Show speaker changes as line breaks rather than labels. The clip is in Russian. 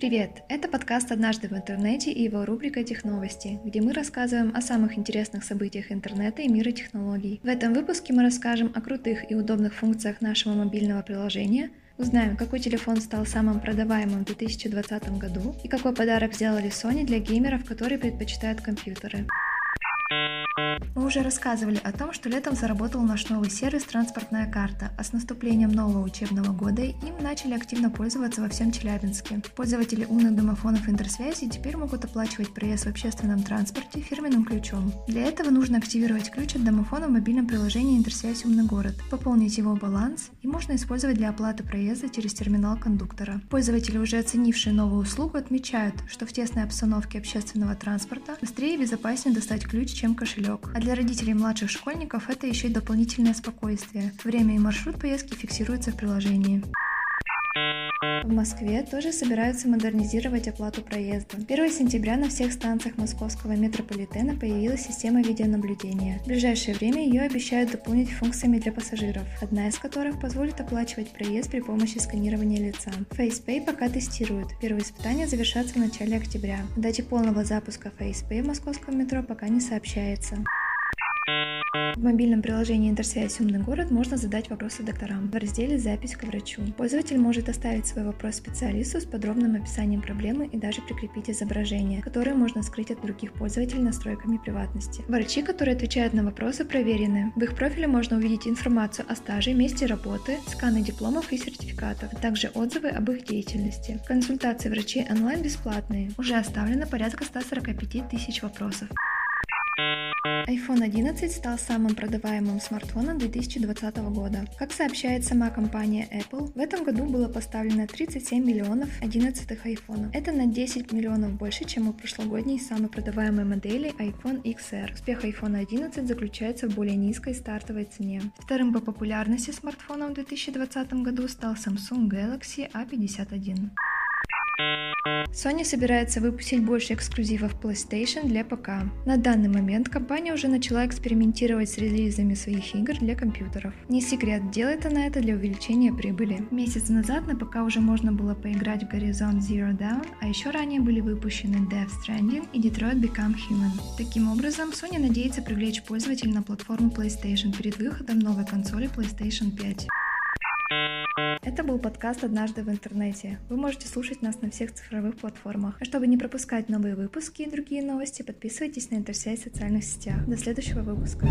Привет! Это подкаст «Однажды в интернете» и его рубрика «Техновости», где мы рассказываем о самых интересных событиях интернета и мира технологий. В этом выпуске мы расскажем о крутых и удобных функциях нашего мобильного приложения, узнаем, какой телефон стал самым продаваемым в 2020 году и какой подарок сделали Sony для геймеров, которые предпочитают компьютеры. Мы уже рассказывали о том, что летом заработал наш новый сервис «Транспортная карта», а с наступлением нового учебного года им начали активно пользоваться во всем Челябинске. Пользователи умных домофонов интерсвязи теперь могут оплачивать проезд в общественном транспорте фирменным ключом. Для этого нужно активировать ключ от домофона в мобильном приложении «Интерсвязь Умный город», пополнить его баланс и можно использовать для оплаты проезда через терминал кондуктора. Пользователи, уже оценившие новую услугу, отмечают, что в тесной обстановке общественного транспорта быстрее и безопаснее достать ключ, чем кошелек. А для родителей младших школьников это еще и дополнительное спокойствие. Время и маршрут поездки фиксируются в приложении. В Москве тоже собираются модернизировать оплату проезда. 1 сентября на всех станциях московского метрополитена появилась система видеонаблюдения. В ближайшее время ее обещают дополнить функциями для пассажиров, одна из которых позволит оплачивать проезд при помощи сканирования лица. FacePay пока тестируют. Первые испытания завершатся в начале октября. О дате полного запуска FacePay в московском метро пока не сообщается. В мобильном приложении «Интерсвязь. Умный город» можно задать вопросы докторам в разделе «Запись к врачу». Пользователь может оставить свой вопрос специалисту с подробным описанием проблемы и даже прикрепить изображение, которое можно скрыть от других пользователей настройками приватности. Врачи, которые отвечают на вопросы, проверены. В их профиле можно увидеть информацию о стаже, месте работы, сканы дипломов и сертификатов, а также отзывы об их деятельности. Консультации врачей онлайн бесплатные. Уже оставлено порядка 145 тысяч вопросов iPhone 11 стал самым продаваемым смартфоном 2020 года. Как сообщает сама компания Apple, в этом году было поставлено 37 миллионов 11 iPhone. Это на 10 миллионов больше, чем у прошлогодней самой продаваемой модели iPhone XR. Успех iPhone 11 заключается в более низкой стартовой цене. Вторым по популярности смартфоном в 2020 году стал Samsung Galaxy A51. Sony собирается выпустить больше эксклюзивов PlayStation для ПК. На данный момент компания уже начала экспериментировать с релизами своих игр для компьютеров. Не секрет, делает она это для увеличения прибыли. Месяц назад на ПК уже можно было поиграть в Horizon Zero Dawn, а еще ранее были выпущены Death Stranding и Detroit Become Human. Таким образом, Sony надеется привлечь пользователей на платформу PlayStation перед выходом новой консоли PlayStation 5. Это был подкаст «Однажды в интернете». Вы можете слушать нас на всех цифровых платформах. А чтобы не пропускать новые выпуски и другие новости, подписывайтесь на Интерсей в социальных сетях. До следующего выпуска.